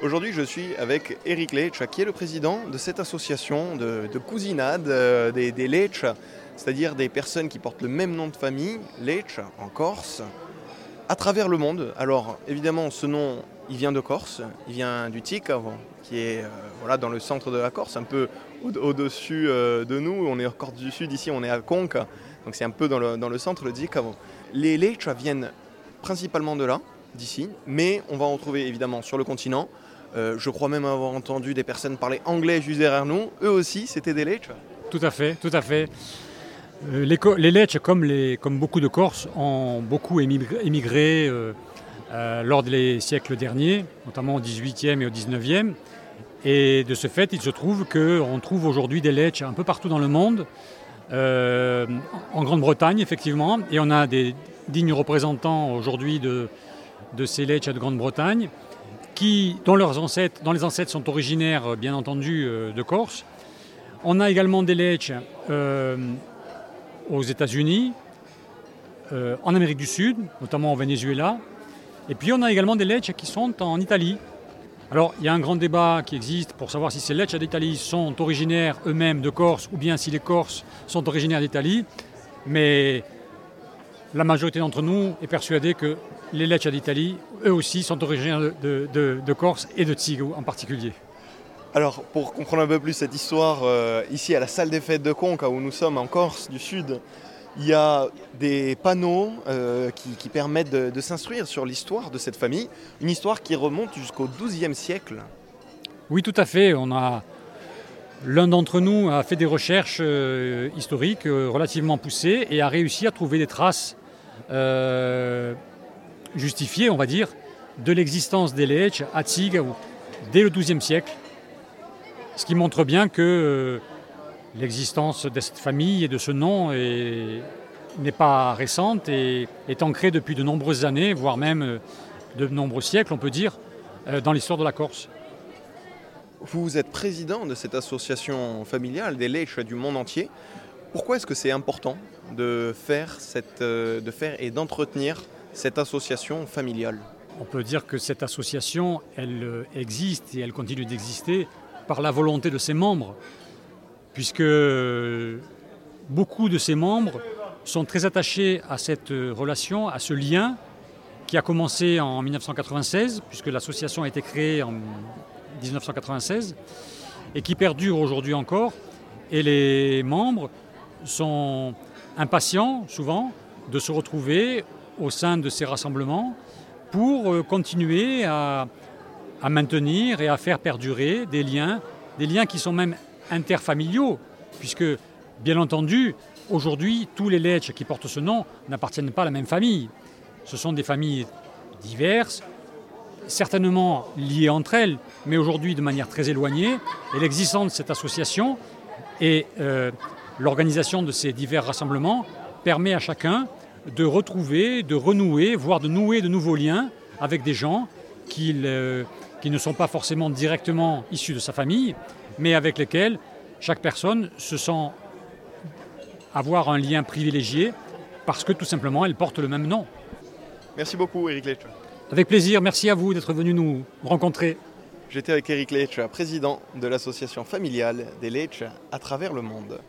Aujourd'hui, je suis avec Eric Leitch, qui est le président de cette association de, cousinade euh, des, des c'est-à-dire des personnes qui portent le même nom de famille, Leitch, en Corse, à travers le monde. Alors, évidemment, ce nom, il vient de Corse, il vient du Tic, qui est euh, voilà, dans le centre de la Corse, un peu au-dessus euh, de nous. On est en Corse du Sud, ici, on est à Conques, donc c'est un peu dans le, centre, le Tic. Les Leitch viennent principalement de là, d'ici, mais on va en trouver évidemment sur le continent. Euh, je crois même avoir entendu des personnes parler anglais juste derrière nous. Eux aussi, c'était des Lecce Tout à fait, tout à fait. Euh, les, les comme, beaucoup de Corses, ont beaucoup émigré, euh, lors des siècles derniers, notamment au 18e et au 19e. Et de ce fait, il se trouve qu'on trouve aujourd'hui des Lecce un peu partout dans le monde, en Grande-Bretagne effectivement, et on a des dignes représentants aujourd'hui de, ces Lecce de Grande-Bretagne dont, leurs ancêtres, les ancêtres sont originaires, euh, bien entendu, euh, de Corse. On a également des Lecce euh, aux États-Unis, en Amérique du Sud, notamment au Venezuela. Et puis on a également des Lecce qui sont en Italie. Alors il y a un grand débat qui existe pour savoir si ces Lecce d'Italie sont originaires eux-mêmes de Corse ou bien si les Corses sont originaires d'Italie. Mais la majorité d'entre nous est persuadée que les Lecce d'Italie, eux aussi, sont originaires de, Corse et de Tigou en particulier. Alors, pour comprendre un peu plus cette histoire, euh, ici à la salle des fêtes de Conca, où nous sommes en Corse du Sud, il y a des panneaux euh, qui, permettent de, s'instruire sur l'histoire de cette famille, une histoire qui remonte jusqu'au XIIe siècle. Oui, tout à fait. On a L'un d'entre nous a fait des recherches euh, historiques relativement poussées et a réussi à trouver des traces justifié, on va dire, de l'existence des Lecce à Tig dès le XIIe siècle. Ce qui montre bien que euh, l'existence de cette famille et de ce nom n'est pas récente et est ancrée depuis de nombreuses années, voire même euh, de nombreux siècles, on peut dire, euh, dans l'histoire de la Corse. Vous êtes président de cette association familiale des Lecce du monde entier. Pourquoi est-ce que c'est important de faire et d'entretenir cette association familiale On peut dire que cette association, elle euh, existe et elle continue d'exister par la volonté de ses membres, puisque beaucoup de ses membres sont très attachés à cette relation, à ce lien qui a commencé en 1996, puisque l'association a été créée en 1996, et qui perdure aujourd'hui encore. Et les membres sont impatients, souvent, de se retrouver au sein de ces rassemblements pour euh, continuer à, maintenir et à faire perdurer des liens, des liens qui sont même interfamiliaux, puisque bien entendu, aujourd'hui, tous les Lecce qui portent ce nom n'appartiennent pas à la même famille. Ce sont des familles diverses, certainement liées entre elles, mais aujourd'hui de manière très éloignée. Et l'existence de cette association et euh, l'organisation de ces divers rassemblements permet à chacun de retrouver, de renouer, voire de nouer de nouveaux liens avec des gens qui, qui ne sont pas forcément directement issus de sa famille, mais avec lesquels chaque personne se sent avoir un lien privilégié parce que tout simplement elle porte le même nom. Merci beaucoup Eric Leitch. Avec plaisir, merci à vous d'être venu nous rencontrer. J'étais avec Eric Leitch, président de l'association familiale des Leitch à travers le monde.